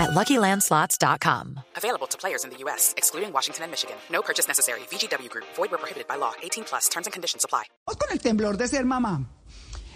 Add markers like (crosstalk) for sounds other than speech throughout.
at LuckyLandSlots.com. Available to players in the U.S., excluding Washington and Michigan. No purchase necessary. VGW Group. Void where prohibited by law. 18 plus. Terms and conditions apply. Vamos con el temblor de ser mamá.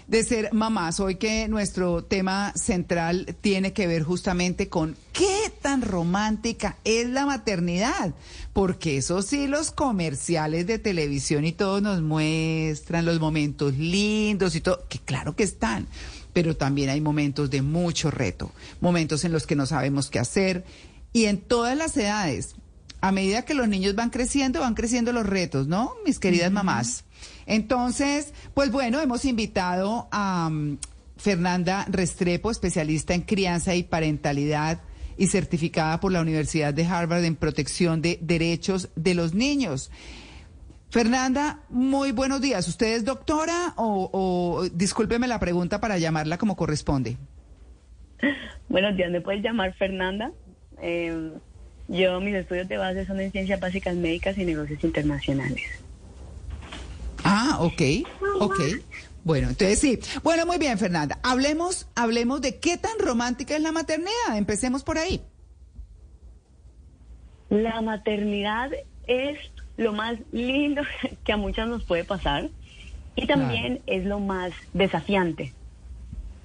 De ser mamás. Hoy que nuestro tema central tiene que ver justamente con qué tan romántica es la maternidad. Porque eso sí, los comerciales de televisión y todo nos muestran los momentos lindos y todo, que claro que están pero también hay momentos de mucho reto, momentos en los que no sabemos qué hacer y en todas las edades. A medida que los niños van creciendo, van creciendo los retos, ¿no? Mis queridas mamás. Entonces, pues bueno, hemos invitado a um, Fernanda Restrepo, especialista en crianza y parentalidad y certificada por la Universidad de Harvard en protección de derechos de los niños. Fernanda, muy buenos días. ¿Usted es doctora o, discúlpeme la pregunta para llamarla como corresponde? Buenos días, me puedes llamar Fernanda. Eh, yo, mis estudios de base son en ciencias básicas médicas y negocios internacionales. Ah, ok, ok. Bueno, entonces sí. Bueno, muy bien, Fernanda. Hablemos, hablemos de qué tan romántica es la maternidad. Empecemos por ahí. La maternidad es lo más lindo (laughs) que a muchas nos puede pasar y también es lo más desafiante.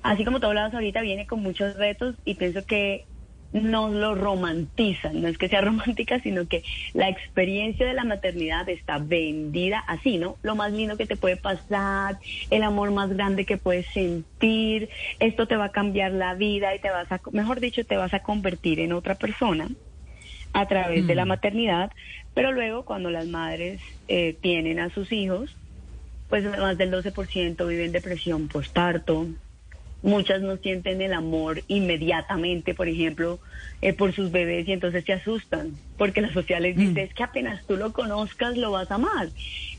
Así como tú hablabas ahorita, viene con muchos retos y pienso que nos lo romantizan, no es que sea (laughs) romántica, sino que la experiencia de la maternidad está vendida así, ¿no? Lo más lindo que te puede pasar, el amor más grande que puedes sentir, esto te va a cambiar la vida y te vas a, mejor dicho, te vas a convertir en otra persona a través de la mm. maternidad, pero luego cuando las madres eh, tienen a sus hijos, pues más del 12% viven depresión postparto. Muchas no sienten el amor inmediatamente, por ejemplo, eh, por sus bebés y entonces se asustan, porque la sociedad les dice, mm. es que apenas tú lo conozcas lo vas a amar.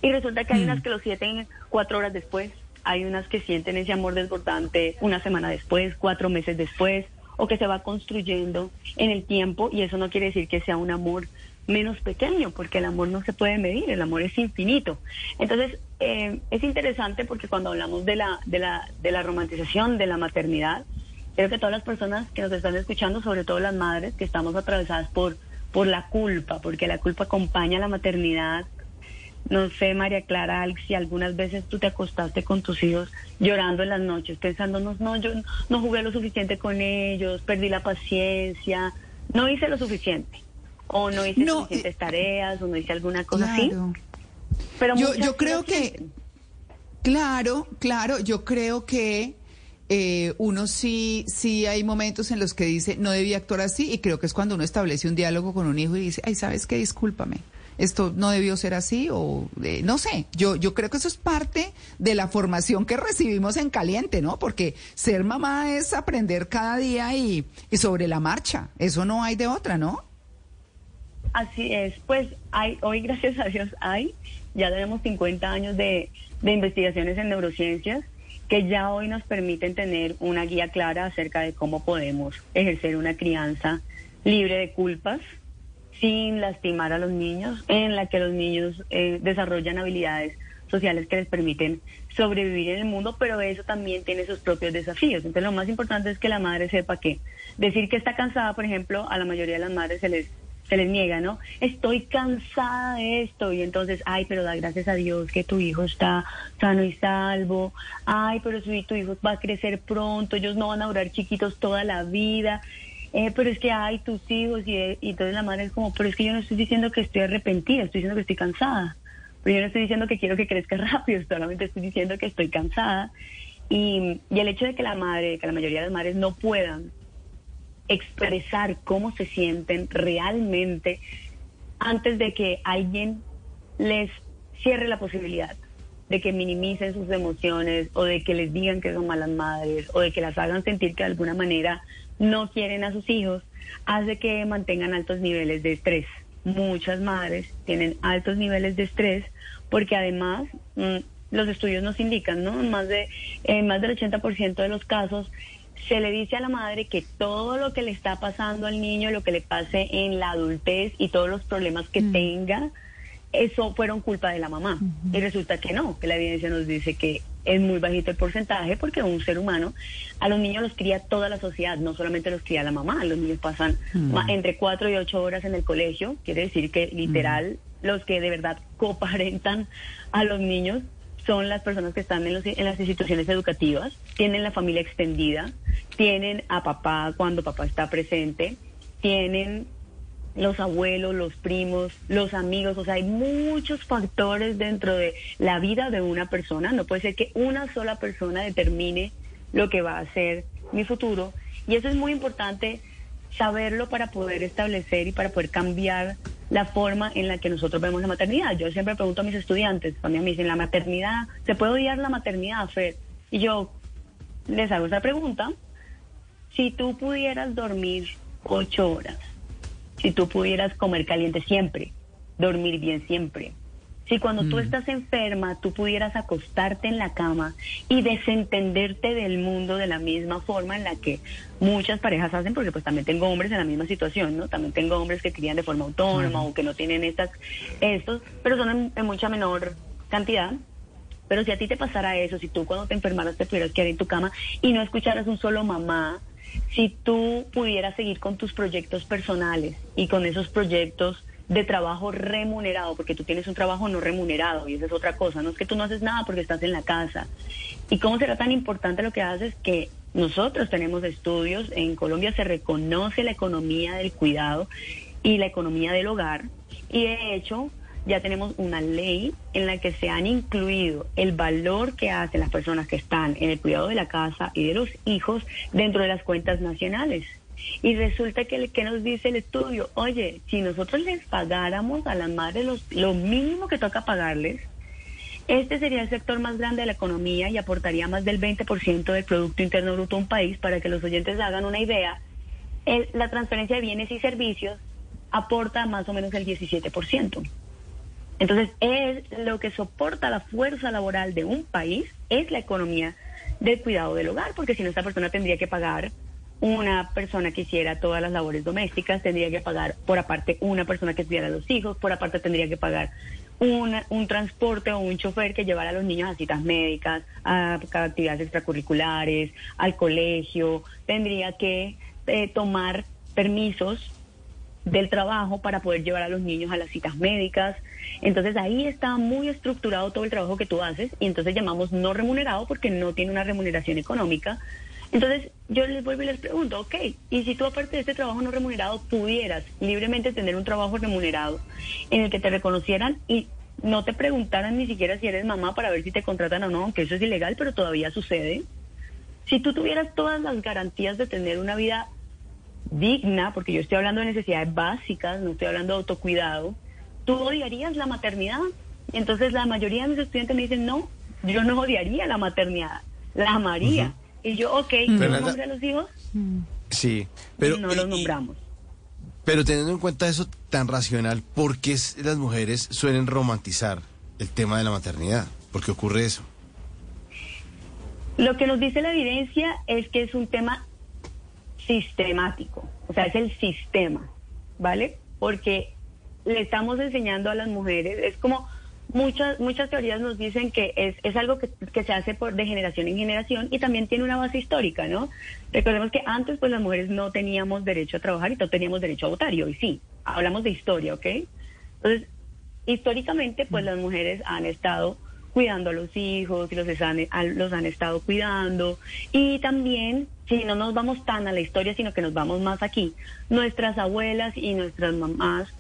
Y resulta que hay unas mm. que lo sienten cuatro horas después, hay unas que sienten ese amor desbordante una semana después, cuatro meses después, o que se va construyendo en el tiempo y eso no quiere decir que sea un amor menos pequeño, porque el amor no se puede medir, el amor es infinito. Entonces, eh, es interesante porque cuando hablamos de la, de, la, de la romantización de la maternidad, creo que todas las personas que nos están escuchando, sobre todo las madres, que estamos atravesadas por, por la culpa, porque la culpa acompaña a la maternidad, no sé, María Clara, si algunas veces tú te acostaste con tus hijos llorando en las noches, pensando, no, no, yo no jugué lo suficiente con ellos, perdí la paciencia, no hice lo suficiente, o no hice suficientes eh, tareas, o no hice alguna cosa así. Pero yo, yo creo que, claro, claro, yo creo que eh, uno sí, sí hay momentos en los que dice, no debía actuar así, y creo que es cuando uno establece un diálogo con un hijo y dice, ay, ¿sabes qué? Discúlpame esto no debió ser así o eh, no sé, yo, yo creo que eso es parte de la formación que recibimos en caliente, ¿no? Porque ser mamá es aprender cada día y, sobre la marcha, eso no hay de otra, ¿no? Así es, pues hay, hoy gracias a Dios hay, ya tenemos 50 años de, de investigaciones en neurociencias que ya hoy nos permiten tener una guía clara acerca de cómo podemos ejercer una crianza libre de culpas, sin lastimar a los niños, en la que los niños eh, desarrollan habilidades sociales que les permiten sobrevivir en el mundo, pero eso también tiene sus propios desafíos. Entonces lo más importante es que la madre sepa que decir que está cansada, por ejemplo, a la mayoría de las madres se les se les niega, ¿no? Estoy cansada de esto y entonces, ay, pero da gracias a Dios que tu hijo está sano y salvo. Ay, pero si tu hijo va a crecer pronto, ellos no van a durar chiquitos toda la vida. Eh, pero es que hay tus hijos y, y, entonces la madre es como, pero es que yo no estoy diciendo que estoy arrepentida, estoy diciendo que estoy cansada. Pero yo no estoy diciendo que quiero que crezca (laughs) rápido, solamente estoy diciendo que estoy cansada. Y, y el hecho de que la madre, que la mayoría de las madres no puedan expresar cómo se sienten realmente antes de que alguien les cierre la posibilidad de que minimicen sus emociones o de que les digan que son malas madres o de que las hagan sentir que de alguna manera no quieren a sus hijos, hace que mantengan altos niveles de estrés. Muchas madres tienen altos niveles de estrés porque además mm, los estudios nos indican, ¿no? Más de en más del 80% de los casos se le dice a la madre que todo lo que le está pasando al niño, lo que le pase en la adultez y todos los problemas que Mm. tenga, eso fueron culpa de la mamá. Y resulta que no, que la evidencia nos dice que es muy bajito el porcentaje porque un ser humano, a los niños los cría toda la sociedad, no solamente los cría la mamá, los niños pasan ma- entre cuatro y ocho horas en el colegio, quiere decir que literal los que de verdad coparentan a los niños son las personas que están en, los- en las instituciones educativas, tienen la familia extendida, tienen a papá cuando papá está presente, tienen los abuelos, los primos, los amigos, o sea, hay muchos factores dentro de la vida de una persona. No puede ser que una sola persona determine lo que va a ser mi futuro. Y eso es muy importante saberlo para poder establecer y para poder cambiar la forma en la que nosotros vemos la maternidad. Yo siempre pregunto a mis estudiantes, cuando me dicen, la maternidad, ¿se puede odiar la maternidad, Fer? Y yo les hago esa pregunta. Si tú pudieras dormir ocho horas, si tú pudieras comer caliente siempre, dormir bien siempre. Si cuando tú estás enferma, tú pudieras acostarte en la cama y desentenderte del mundo de la misma forma en la que muchas parejas hacen, porque pues también tengo hombres en la misma situación, ¿no? También tengo hombres que crían de forma autónoma o que no tienen estas, estos, pero son en, en mucha menor cantidad. Pero si a ti te pasara eso, si tú cuando te enfermaras te pudieras quedar en tu cama y no escucharas un solo mamá, si tú pudieras seguir con tus proyectos personales y con esos proyectos de trabajo remunerado, porque tú tienes un trabajo no remunerado y esa es otra cosa, no es que tú no haces nada porque estás en la casa. ¿Y cómo será tan importante lo que haces que nosotros tenemos estudios, en Colombia se reconoce la economía del cuidado y la economía del hogar y de hecho ya tenemos una ley en la que se han incluido el valor que hacen las personas que están en el cuidado de la casa y de los hijos dentro de las cuentas nacionales. Y resulta que, que nos dice el estudio, oye, si nosotros les pagáramos a las madres los, lo mínimo que toca pagarles, este sería el sector más grande de la economía y aportaría más del 20% del Producto Interno Bruto a un país. Para que los oyentes hagan una idea, el- la transferencia de bienes y servicios aporta más o menos el 17%. Entonces, es lo que soporta la fuerza laboral de un país, es la economía del cuidado del hogar, porque si no, esta persona tendría que pagar una persona que hiciera todas las labores domésticas, tendría que pagar por aparte una persona que estudiara a los hijos, por aparte tendría que pagar una- un transporte o un chofer que llevara a los niños a citas médicas, a actividades extracurriculares, al colegio, tendría que eh, tomar permisos del trabajo para poder llevar a los niños a las citas médicas. Entonces ahí está muy estructurado todo el trabajo que tú haces y entonces llamamos no remunerado porque no tiene una remuneración económica. Entonces yo les vuelvo y les pregunto, ok, y si tú aparte de este trabajo no remunerado pudieras libremente tener un trabajo remunerado en el que te reconocieran y no te preguntaran ni siquiera si eres mamá para ver si te contratan o no, aunque eso es ilegal, pero todavía sucede. Si tú tuvieras todas las garantías de tener una vida digna, porque yo estoy hablando de necesidades básicas, no estoy hablando de autocuidado, tú odiarías la maternidad. Entonces la mayoría de mis estudiantes me dicen, no, yo no odiaría la maternidad, la amaría. Y yo, ok, ¿tú nombras a los hijos? Sí, pero no los nombramos. pero teniendo en cuenta eso tan racional, ¿por qué las mujeres suelen romantizar el tema de la maternidad? ¿Por qué ocurre eso? Lo que nos dice la evidencia es que es un tema sistemático, o sea, es el sistema, ¿vale? Porque le estamos enseñando a las mujeres, es como muchas muchas teorías nos dicen que es, es algo que, que se hace por de generación en generación y también tiene una base histórica, ¿no? Recordemos que antes pues las mujeres no teníamos derecho a trabajar y no teníamos derecho a votar, y hoy sí, hablamos de historia, ¿ok? Entonces, históricamente pues las mujeres han estado cuidando a los hijos los han, los han estado cuidando y también si no nos vamos tan a la historia sino que nos vamos más aquí nuestras abuelas y nuestras mamás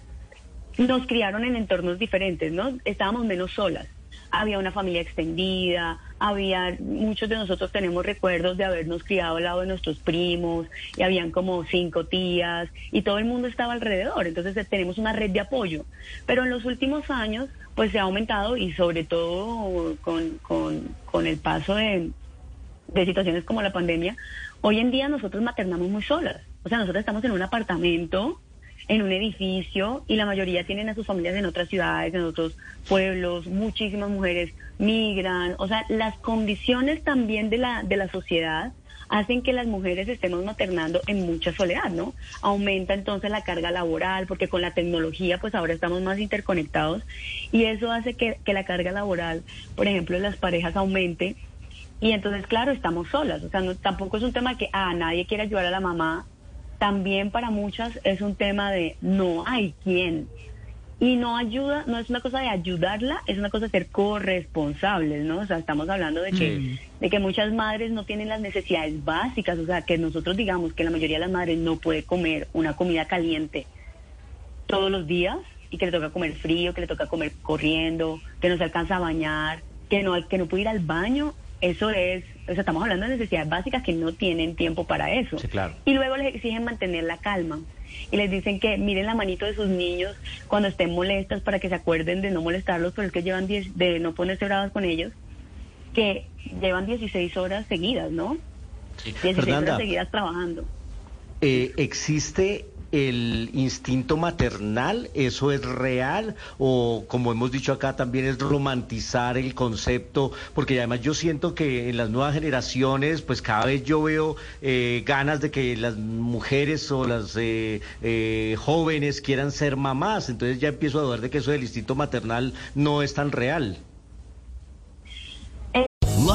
nos criaron en entornos diferentes, ¿no? Estábamos menos solas. Había una familia extendida, había, muchos de nosotros tenemos recuerdos de habernos criado al lado de nuestros primos, y habían como cinco tías, y todo el mundo estaba alrededor, entonces eh, tenemos una red de apoyo. Pero en los últimos años, pues se ha aumentado, y sobre todo con, con, con el paso de, de situaciones como la pandemia, hoy en día nosotros maternamos muy solas. O sea, nosotros estamos en un apartamento en un edificio y la mayoría tienen a sus familias en otras ciudades, en otros pueblos, muchísimas mujeres migran, o sea, las condiciones también de la, de la sociedad hacen que las mujeres estemos maternando en mucha soledad, ¿no? Aumenta entonces la carga laboral, porque con la tecnología pues ahora estamos más interconectados y eso hace que, que la carga laboral, por ejemplo, de las parejas aumente y entonces, claro, estamos solas, o sea, no, tampoco es un tema que, ah, nadie quiere ayudar a la mamá, también para muchas es un tema de no hay quien. Y no ayuda, no es una cosa de ayudarla, es una cosa de ser corresponsables, ¿no? O sea, estamos hablando de que, de que muchas madres no tienen las necesidades básicas, o sea, que nosotros digamos que la mayoría de las madres no puede comer una comida caliente todos los días y que le toca comer frío, que le toca comer corriendo, que no se alcanza a bañar, que no, que no puede ir al baño, eso es, o sea, estamos hablando de necesidades básicas que no tienen tiempo para eso. Sí, claro. Y luego les exigen mantener la calma. Y les dicen que miren la manito de sus niños cuando estén molestas para que se acuerden de no molestarlos, pero es que llevan 10, de no ponerse bravas con ellos, que llevan 16 horas seguidas, ¿no? Sí. 16 Fernanda, horas seguidas trabajando. eh, ¿existe el instinto maternal? ¿Eso es real? O como hemos dicho acá, también es romantizar el concepto, porque además yo siento que en las nuevas generaciones, pues cada vez yo veo eh, ganas de que las mujeres o las eh, eh, jóvenes quieran ser mamás, entonces ya empiezo a dudar de que eso del instinto maternal no es tan real.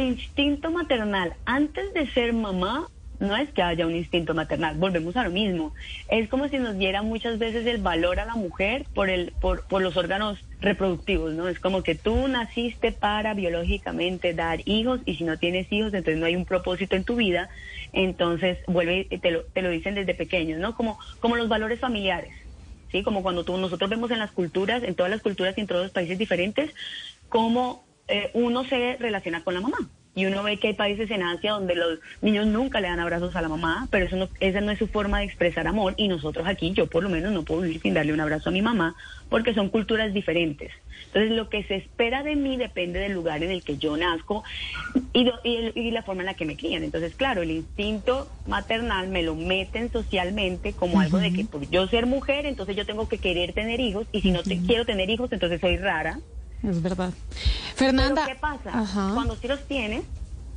Instinto maternal, antes de ser mamá, no es que haya un instinto maternal, volvemos a lo mismo. Es como si nos diera muchas veces el valor a la mujer por, el, por, por los órganos reproductivos, ¿no? Es como que tú naciste para biológicamente dar hijos y si no tienes hijos, entonces no hay un propósito en tu vida, entonces vuelve te lo, te lo dicen desde pequeños, ¿no? Como, como los valores familiares. ¿sí? Como cuando tú, nosotros vemos en las culturas, en todas las culturas y en todos los países diferentes, cómo eh, uno se relaciona con la mamá. Y uno ve que hay países en Asia donde los niños nunca le dan abrazos a la mamá, pero eso no, esa no es su forma de expresar amor. Y nosotros aquí, yo por lo menos no puedo vivir sin darle un abrazo a mi mamá, porque son culturas diferentes. Entonces, lo que se espera de mí depende del lugar en el que yo nazco y, do- y el- y la forma en la que me crían. Entonces, claro, el instinto maternal me lo meten socialmente como algo de que por yo ser mujer, entonces yo tengo que querer tener hijos, y si no te quiero tener hijos, entonces soy rara. Es verdad. Fernanda. Pero ¿qué pasa? Ajá. Cuando sí los tienes,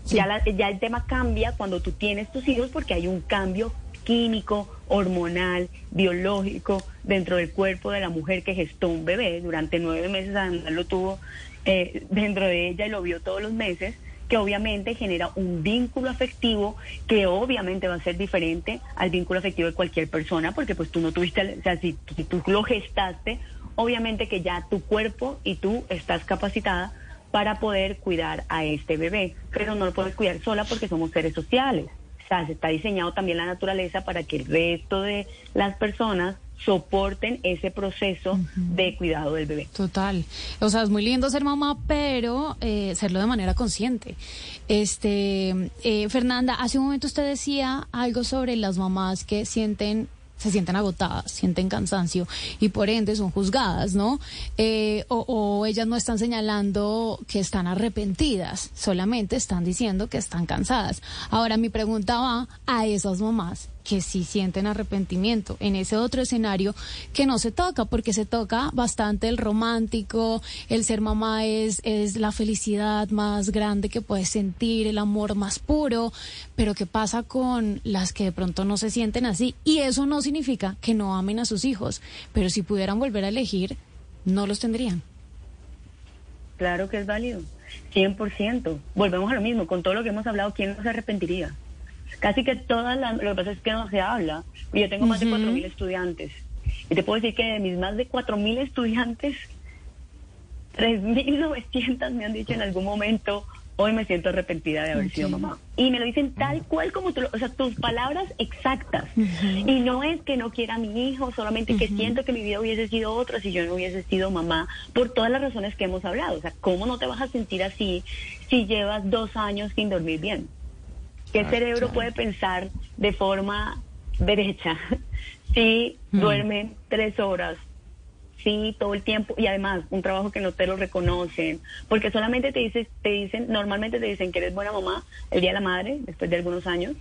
ya, la- ya el tema cambia cuando tú tienes tus hijos porque hay un cambio químico, hormonal, biológico dentro del cuerpo de la mujer que gestó un bebé. Durante nueve meses además lo tuvo eh, dentro de ella y lo vio todos los meses que obviamente genera un vínculo afectivo que obviamente va a ser diferente al vínculo afectivo de cualquier persona porque pues tú no tuviste, o sea, si, si tú lo gestaste, obviamente que ya tu cuerpo y tú estás capacitada para poder cuidar a este bebé, pero no lo puedes cuidar sola porque somos seres sociales. O sea, se está diseñado también la naturaleza para que el resto de las personas soporten ese proceso de cuidado del bebé. Total. O sea, es muy lindo ser mamá, pero eh, hacerlo de manera consciente. Este, eh, Fernanda, hace un momento usted decía algo sobre las mamás que sienten se sienten agotadas, sienten cansancio y por ende son juzgadas, ¿no? Eh, o, o ellas no están señalando que están arrepentidas, solamente están diciendo que están cansadas. Ahora mi pregunta va a esas mamás que sí sienten arrepentimiento en ese otro escenario que no se toca, porque se toca bastante el romántico, el ser mamá es, es la felicidad más grande que puedes sentir, el amor más puro, pero ¿qué pasa con las que de pronto no se sienten así? Y eso no significa que no amen a sus hijos, pero si pudieran volver a elegir, no los tendrían. Claro que es válido, 100%. Volvemos a lo mismo, con todo lo que hemos hablado, ¿quién no se arrepentiría? Casi que todas las, lo que pasa es que no se habla. Y Yo tengo más de 4.000 estudiantes. Y te puedo decir que de mis más de 4.000 estudiantes, 3.900 me han dicho en algún momento, hoy me siento arrepentida de haber sido mamá. Y me lo dicen tal cual como tú, lo- o sea, tus palabras exactas. Y no es que no quiera a mi hijo, solamente que siento que mi vida hubiese sido otra si yo no hubiese sido mamá, por todas las razones que hemos hablado. O sea, ¿cómo no te vas a sentir así si llevas dos años sin dormir bien? ¿Qué Ah, cerebro puede pensar de forma derecha (laughs) si duermen tres horas Sí, todo el tiempo y además un trabajo que no te lo reconocen, porque solamente te dices, te dicen, normalmente te dicen que eres buena mamá el día de la madre, después de algunos años,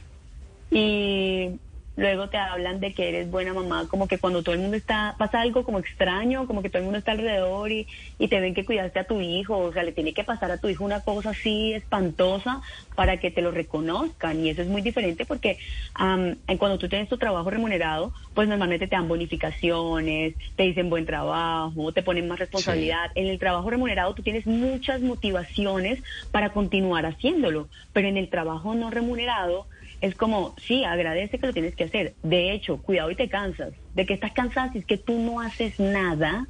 y luego te hablan de que eres buena mamá, como que cuando todo el mundo está, pasa algo como extraño, como que todo el mundo está alrededor y, y te ven que cuidaste a tu hijo, o sea, le tiene que pasar a tu hijo una cosa así espantosa para que te lo reconozcan, y eso es muy diferente porque en cuando tú tienes tu trabajo remunerado, pues normalmente te dan bonificaciones, te dicen buen trabajo, te ponen más responsabilidad. En el trabajo remunerado tú tienes muchas motivaciones para continuar haciéndolo, pero en el trabajo no remunerado es como, sí, agradece que lo tienes que hacer. De hecho, cuidado y te cansas. De que estás cansada si es que tú no haces nada,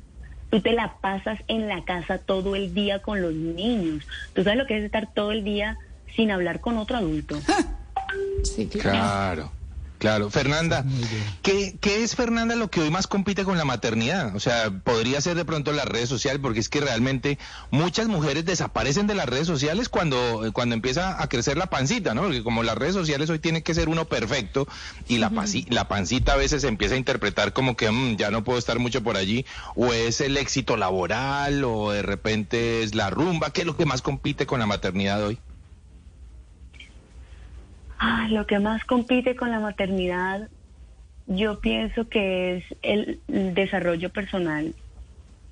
tú te la pasas en la casa todo el día con los niños. Tú sabes lo que es estar todo el día sin hablar con otro adulto. (laughs) Sí, claro. Claro, claro. Fernanda, ¿qué, ¿qué es Fernanda lo que hoy más compite con la maternidad? O sea, podría ser de pronto las redes sociales, porque es que realmente muchas mujeres desaparecen de las redes sociales cuando, cuando empieza a crecer la pancita, ¿no? Porque como las redes sociales hoy tiene que ser uno perfecto y la, pasi- la pancita a veces se empieza a interpretar como que "Mm, ya no puedo estar mucho por allí, o es el éxito laboral, o de repente es la rumba, ¿qué es lo que más compite con la maternidad hoy? Ah, lo que más compite con la maternidad, yo pienso que es el, desarrollo personal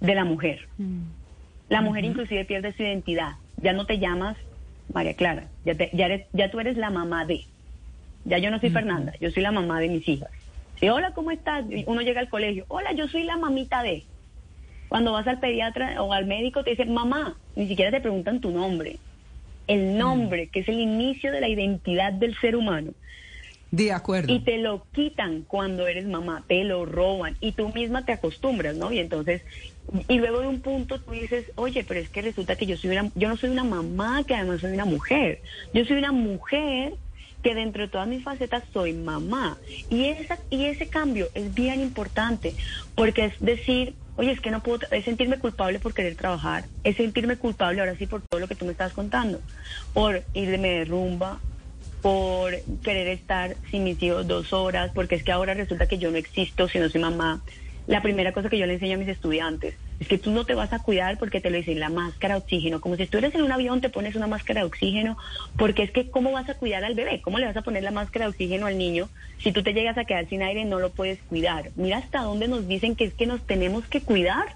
de la mujer. La mujer inclusive pierde su identidad. Ya no te llamas María Clara, ya, te- ya, eres- ya tú eres la mamá de. Ya yo no soy Fernanda, yo soy la mamá de mis hijas. Y hola, ¿cómo estás? Uno llega al colegio, hola, yo soy la mamita de. Cuando vas al pediatra o al médico te dicen mamá, ni siquiera te preguntan tu nombre. El nombre, que es el inicio de la identidad del ser humano. De acuerdo. Y te lo quitan cuando eres mamá, te lo roban y tú misma te acostumbras, ¿no? Y entonces, y luego de un punto tú dices, oye, pero es que resulta que yo soy una, yo no soy una mamá, que además soy una mujer. Yo soy una mujer que dentro de todas mis facetas soy mamá. Y, esa, y ese cambio es bien importante, porque es decir, oye, es que no puedo, es sentirme culpable por querer trabajar, es sentirme culpable ahora sí por todo lo que tú me estás contando, por irme de rumba, por querer estar sin mis hijos dos horas, porque es que ahora resulta que yo no existo si no soy mamá. La primera cosa que yo le enseño a mis estudiantes es que tú no te vas a cuidar porque te lo dicen la máscara de oxígeno, como si tú eres en un avión te pones una máscara de oxígeno, porque es que cómo vas a cuidar al bebé, cómo le vas a poner la máscara de oxígeno al niño si tú te llegas a quedar sin aire no lo puedes cuidar. Mira hasta dónde nos dicen que es que nos tenemos que cuidar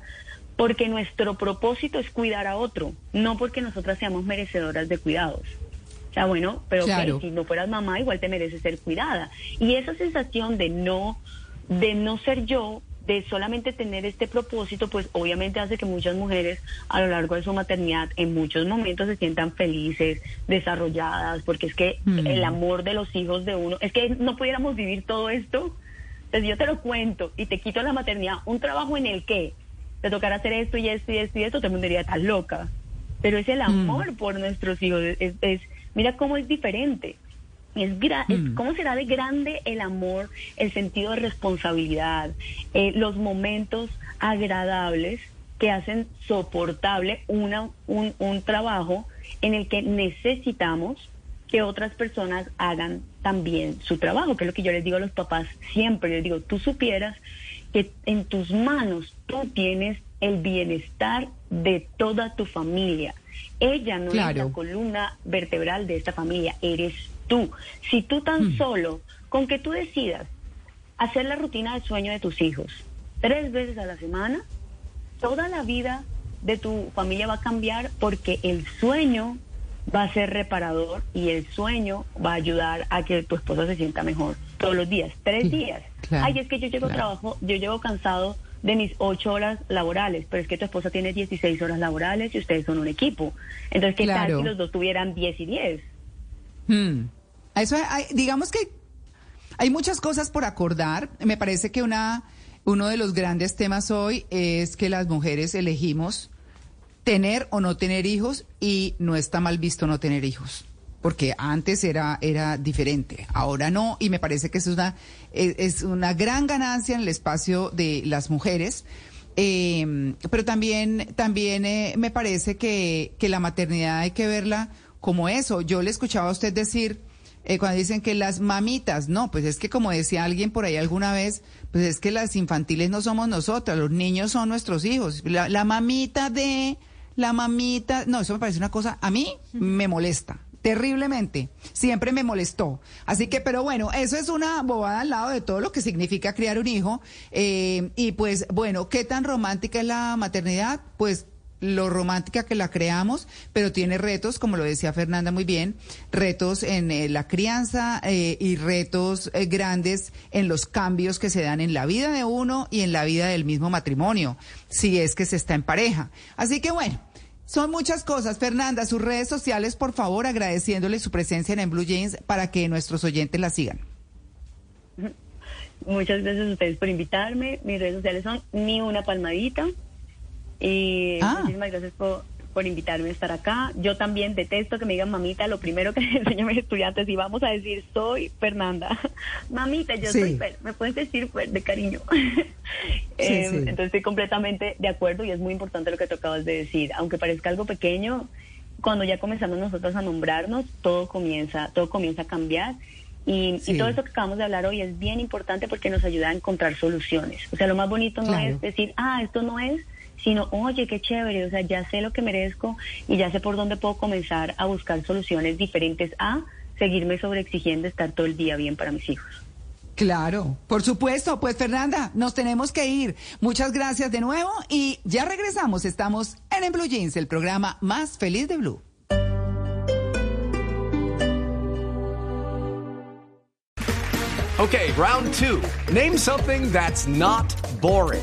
porque nuestro propósito es cuidar a otro, no porque nosotras seamos merecedoras de cuidados. O sea, bueno, pero ok, Claro. si no fueras mamá, igual te mereces ser cuidada. Y esa sensación de no, de no ser yo, de solamente tener este propósito, pues obviamente hace que muchas mujeres a lo largo de su maternidad en muchos momentos se sientan felices, desarrolladas, porque es que Mm. el amor de los hijos de uno, es que no pudiéramos vivir todo esto. Entonces yo te lo cuento y te quito la maternidad, un trabajo en el que te tocará hacer esto y esto y esto y esto, mundo diría, estás loca. Pero es el amor por nuestros hijos, es, es- mira cómo es diferente. Es, gra- Mm. ¿Cómo será de grande el amor, el sentido de responsabilidad, eh, los momentos agradables que hacen soportable una, un, un trabajo en el que necesitamos que otras personas hagan también su trabajo, que es lo que yo les digo a los papás siempre, les digo, tú supieras que en tus manos tú tienes el bienestar de toda tu familia. Ella no es la columna vertebral de esta familia, eres tú. Si tú tan solo, con que tú decidas hacer la rutina de sueño de tus hijos tres veces a la semana, toda la vida de tu familia va a cambiar porque el sueño va a ser reparador y el sueño va a ayudar a que tu esposa se sienta mejor todos los días, tres Sí, días. claro, Ay, es que yo llego claro. trabajo, yo llego cansado de mis ocho horas laborales, pero es que tu esposa tiene 16 horas laborales y ustedes son un equipo. Entonces, ¿qué Claro. tal si los dos tuvieran 10 y 10? Hmm. Eso hay- digamos que hay muchas cosas por acordar. Me parece que una uno de los grandes temas hoy es que las mujeres elegimos tener o no tener hijos y no está mal visto no tener hijos. Porque antes era, era diferente, ahora no, y me parece que es una, es, una gran ganancia en el espacio de las mujeres. Eh, pero también, también eh, me parece que, que la maternidad hay que verla como eso. Yo le escuchaba a usted decir, eh, cuando dicen que las mamitas, no, pues es que como decía alguien por ahí alguna vez, pues es que las infantiles no somos nosotras, los niños son nuestros hijos. La, la mamita de, la mamita, no, eso me parece una cosa, a mí me molesta. Terriblemente, siempre me molestó. Así que, pero bueno, eso es una bobada al lado de todo lo que significa criar un hijo. Eh, y pues, bueno, ¿qué tan romántica es la maternidad? Pues lo romántica que la creamos, pero tiene retos, como lo decía Fernanda muy bien, retos en eh, la crianza eh, y retos eh, grandes en los cambios que se dan en la vida de uno y en la vida del mismo matrimonio, si es que se está en pareja. Así que bueno. Son muchas cosas. Fernanda, sus redes sociales, por favor, agradeciéndole su presencia en, Blue Jeans para que nuestros oyentes la sigan. Muchas gracias a ustedes por invitarme. Mis redes sociales son ni una palmadita. Y Ah. muchísimas gracias por, por invitarme a estar acá. Yo también detesto que me digan mamita. Lo primero que (laughs) les enseño a mis estudiantes y vamos a decir soy Fernanda. (laughs) Mamita, yo Sí. soy Fer. Me puedes decir Fer de cariño. (laughs) Eh, sí. Entonces estoy completamente de acuerdo y es muy importante lo que tú acabas de decir. Aunque parezca algo pequeño, cuando ya comenzamos nosotros a nombrarnos, todo comienza, todo comienza a cambiar. Y, Sí. y todo eso que acabamos de hablar hoy es bien importante porque nos ayuda a encontrar soluciones. O sea, lo más bonito no Claro. es decir, ah, esto no es, sino, oye, qué chévere, o sea, ya sé lo que merezco y ya sé por dónde puedo comenzar a buscar soluciones diferentes a seguirme sobreexigiendo estar todo el día bien para mis hijos. Claro, por supuesto. Pues Fernanda, nos tenemos que ir. Muchas gracias de nuevo y ya regresamos. Estamos en, en Blue Jeans, el programa más feliz de Blue. Okay, round two. Name something that's not boring.